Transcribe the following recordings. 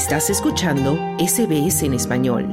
Estás escuchando SBS en español.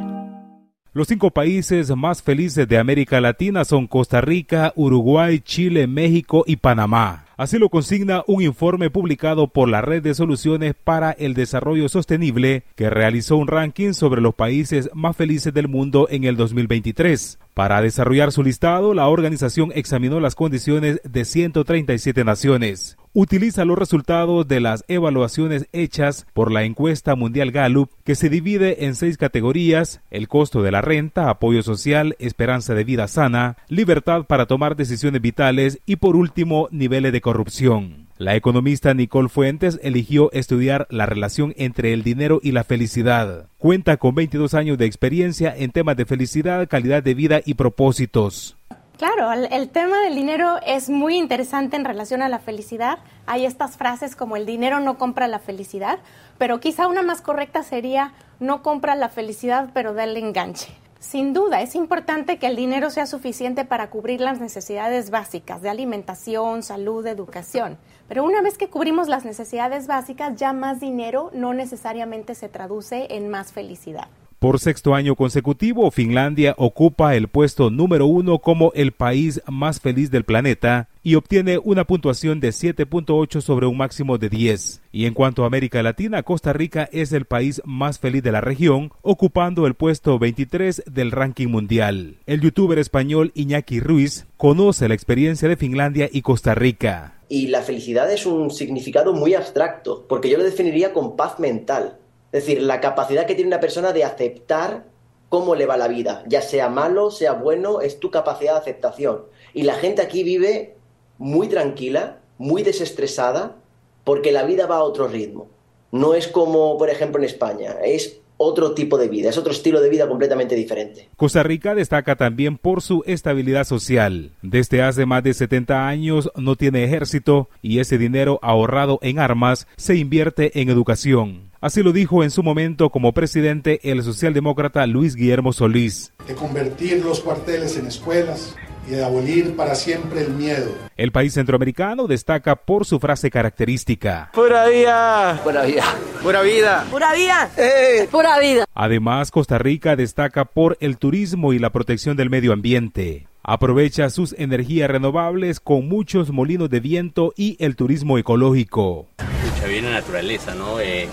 Los cinco países más felices de América Latina son Costa Rica, Uruguay, Chile, México y Panamá. Así lo consigna un informe publicado por la Red de Soluciones para el Desarrollo Sostenible, que realizó un ranking sobre los países más felices del mundo en el 2023. Para desarrollar su listado, la organización examinó las condiciones de 137 naciones. Utiliza los resultados de las evaluaciones hechas por la encuesta mundial Gallup, que se divide en seis categorías, el costo de la renta, apoyo social, esperanza de vida sana, libertad para tomar decisiones vitales y por último, niveles de corrupción. La economista Nicole Fuentes eligió estudiar la relación entre el dinero y la felicidad. Cuenta con 22 años de experiencia en temas de felicidad, calidad de vida y propósitos. Claro, el, tema del dinero es muy interesante en relación a la felicidad. Hay estas frases como el dinero no compra la felicidad, pero quizá una más correcta sería no compra la felicidad, pero da el enganche. Sin duda, es importante que el dinero sea suficiente para cubrir las necesidades básicas de alimentación, salud, educación. Pero una vez que cubrimos las necesidades básicas, ya más dinero no necesariamente se traduce en más felicidad. Por sexto año consecutivo, Finlandia ocupa el puesto número uno como el país más feliz del planeta y obtiene una puntuación de 7.8 sobre un máximo de 10. Y en cuanto a América Latina, Costa Rica es el país más feliz de la región, ocupando el puesto 23 del ranking mundial. El youtuber español Iñaki Ruiz conoce la experiencia de Finlandia y Costa Rica. Y la felicidad es un significado muy abstracto, porque yo lo definiría con paz mental es decir, la capacidad que tiene una persona de aceptar cómo le va la vida, ya sea malo, sea bueno, es tu capacidad de aceptación. Y la gente aquí vive muy tranquila, muy desestresada, porque la vida va a otro ritmo. No es como, por ejemplo, en España, es otro tipo de vida, es otro estilo de vida completamente diferente. Costa Rica destaca también por su estabilidad social. Desde hace más de 70 años no tiene ejército y ese dinero ahorrado en armas se invierte en educación. Así lo dijo en su momento como presidente el socialdemócrata Luis Guillermo Solís. De convertir los cuarteles en escuelas, y de abolir para siempre el miedo. El país centroamericano destaca por su frase característica. Pura vida. Pura vida. Pura vida. Pura vida. Eh. Pura vida. Además, Costa Rica destaca por el turismo y la protección del medio ambiente. Aprovecha sus energías renovables con muchos molinos de viento y el turismo ecológico. Mucha bien la naturaleza, ¿no? Eh,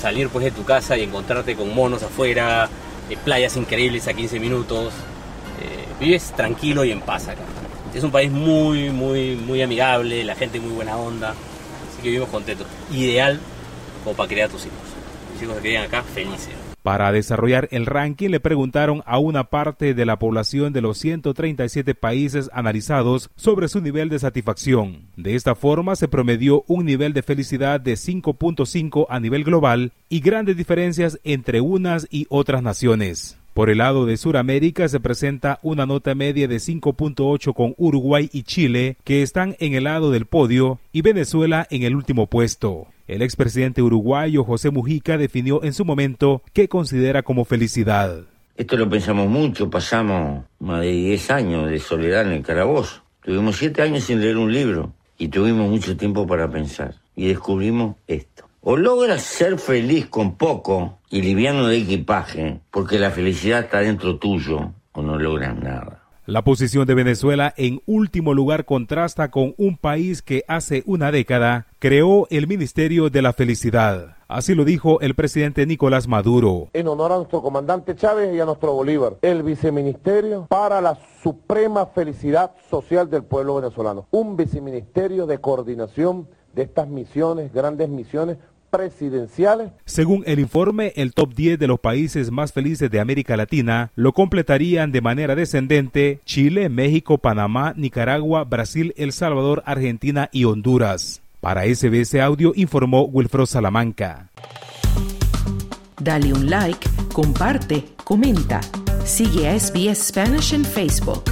salir pues de tu casa y encontrarte con monos afuera, eh, playas increíbles a 15 minutos, vives tranquilo y en paz acá. Es un país muy, muy, muy amigable, la gente muy buena onda, así que vivimos contentos. Ideal como para criar a tus hijos. Mis hijos se quedan acá felices. Para desarrollar el ranking le preguntaron a una parte de la población de los 137 países analizados sobre su nivel de satisfacción. De esta forma se promedió un nivel de felicidad de 5.5 a nivel global y grandes diferencias entre unas y otras naciones. Por el lado de Sudamérica se presenta una nota media de 5.8 con Uruguay y Chile, que están en el lado del podio, y Venezuela en el último puesto. El expresidente uruguayo José Mujica definió en su momento qué considera como felicidad. Esto lo pensamos mucho, pasamos más de 10 años de soledad en el calabozo. Tuvimos 7 años sin leer un libro y tuvimos mucho tiempo para pensar. Y descubrimos esto. O logras ser feliz con poco y liviano de equipaje, porque la felicidad está dentro tuyo, o no logras nada. La posición de Venezuela en último lugar contrasta con un país que hace una década creó el Ministerio de la Felicidad. Así lo dijo el presidente Nicolás Maduro. En honor a nuestro comandante Chávez y a nuestro Bolívar, el viceministerio para la suprema felicidad social del pueblo venezolano. Un viceministerio de coordinación de estas misiones, grandes misiones presidenciales. Según el informe, el top 10 de los países más felices de América Latina lo completarían de manera descendente Chile, México, Panamá, Nicaragua, Brasil, El Salvador, Argentina y Honduras. Para SBS Audio informó Wilfredo Salamanca. Dale un like, comparte, comenta. Sigue a SBS Spanish en Facebook.